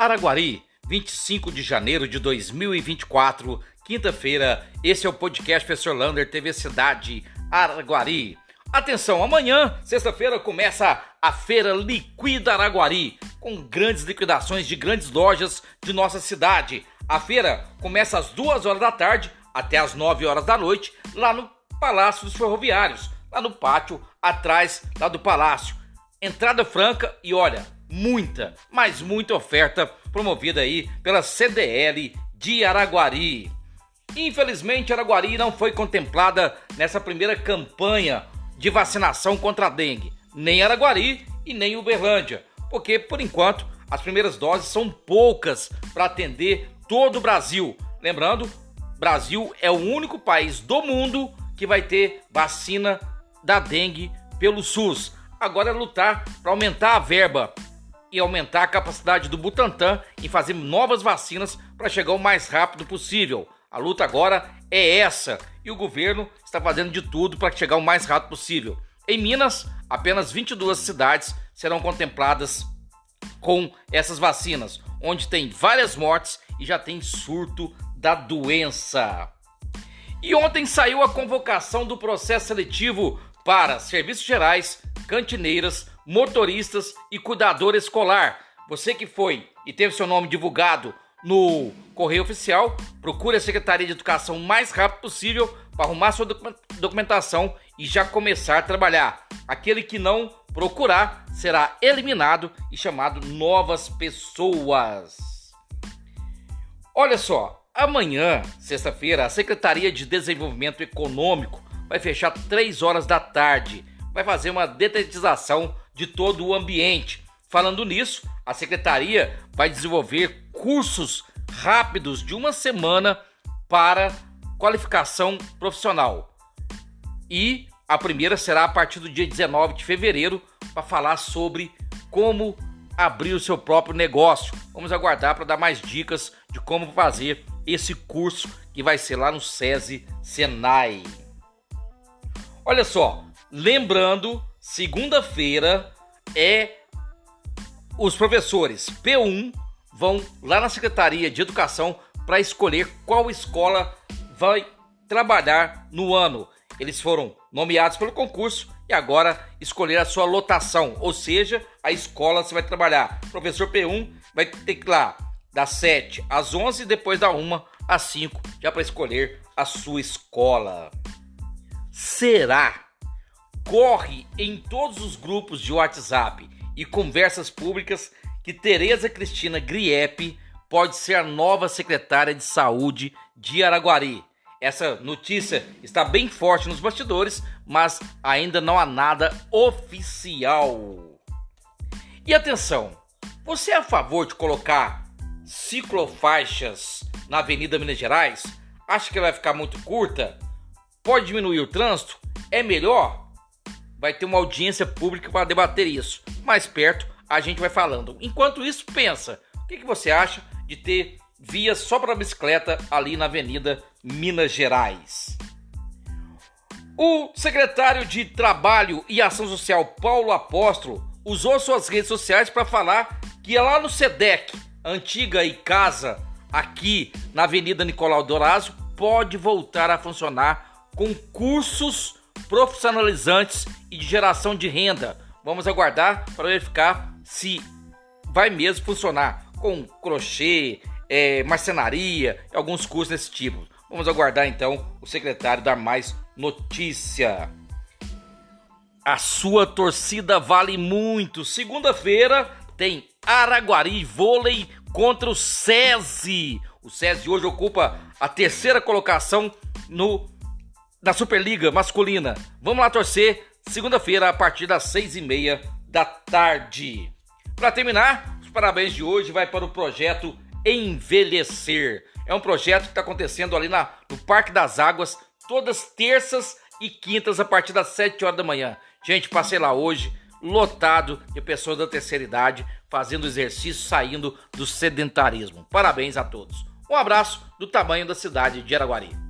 Araguari, 25 de janeiro de 2024, quinta-feira. Esse é o podcast Professor Lander, TV Cidade Araguari. Atenção, amanhã, sexta-feira, começa a Feira Liquida Araguari, com grandes liquidações de grandes lojas de nossa cidade. A feira começa às 2 horas da tarde até às 9 horas da noite, lá no Palácio dos Ferroviários, lá no pátio atrás lá do palácio. Entrada franca e olha, muita, mas muita oferta promovida aí pela CDL de Araguari. Infelizmente, Araguari não foi contemplada nessa primeira campanha de vacinação contra a dengue, nem Araguari e nem Uberlândia, porque por enquanto as primeiras doses são poucas para atender todo o Brasil. Lembrando, Brasil é o único país do mundo que vai ter vacina da dengue pelo SUS. Agora é lutar para aumentar a verba e aumentar a capacidade do Butantan em fazer novas vacinas para chegar o mais rápido possível. A luta agora é essa e o governo está fazendo de tudo para chegar o mais rápido possível. Em Minas, apenas 22 cidades serão contempladas com essas vacinas, onde tem várias mortes e já tem surto da doença. E ontem saiu a convocação do processo seletivo para serviços gerais, cantineiras, motoristas e cuidador escolar. Você que foi e teve seu nome divulgado no correio oficial, procure a Secretaria de Educação o mais rápido possível para arrumar sua documentação e já começar a trabalhar. Aquele que não procurar será eliminado e chamado novas pessoas. Olha só, amanhã, sexta-feira, a Secretaria de Desenvolvimento Econômico vai fechar 3 horas da tarde. Vai fazer uma detetização de todo o ambiente. Falando nisso, a secretaria vai desenvolver cursos rápidos de uma semana para qualificação profissional. E a primeira será a partir do dia 19 de fevereiro para falar sobre como abrir o seu próprio negócio. Vamos aguardar para dar mais dicas de como fazer esse curso que vai ser lá no SESI Senai. Olha só, lembrando, segunda-feira é os professores P1 vão lá na Secretaria de Educação para escolher qual escola vai trabalhar no ano. Eles foram nomeados pelo concurso e agora escolher a sua lotação, ou seja, a escola você vai trabalhar. Professor P1 vai ter que ir lá das 7 às 11 e depois da 1 às 5, já para escolher a sua escola. Será? Corre em todos os grupos de WhatsApp e conversas públicas que Tereza Cristina Griepe pode ser a nova secretária de saúde de Araguari. Essa notícia está bem forte nos bastidores, mas ainda não há nada oficial. E atenção, você é a favor de colocar ciclofaixas na Avenida Minas Gerais? Acha que vai ficar muito curta? Pode diminuir o trânsito? É melhor? Vai ter uma audiência pública para debater isso. Mais perto a gente vai falando. Enquanto isso, pensa: o que, que você acha de ter vias só para bicicleta ali na Avenida Minas Gerais? O secretário de Trabalho e Ação Social, Paulo Apóstolo, usou suas redes sociais para falar que é lá no SEDEC, antiga e casa aqui na Avenida Nicolau Dorazio, pode voltar a funcionar com cursos profissionalizantes e de geração de renda. Vamos aguardar para verificar se vai mesmo funcionar com crochê, é, marcenaria, alguns cursos desse tipo. Vamos aguardar então o secretário dar mais notícia. A sua torcida vale muito. Segunda-feira tem Araguari Vôlei contra o SESI. O SESI hoje ocupa a terceira colocação no da Superliga masculina. Vamos lá torcer. Segunda-feira, a partir das seis e meia da tarde. Para terminar, os parabéns de hoje vai para o projeto Envelhecer. É um projeto que está acontecendo ali na, no Parque das Águas, todas terças e quintas, a partir das 7 horas da manhã. Gente, passei lá hoje, lotado de pessoas da terceira idade, fazendo exercício, saindo do sedentarismo. Parabéns a todos. Um abraço do tamanho da cidade de Araguari.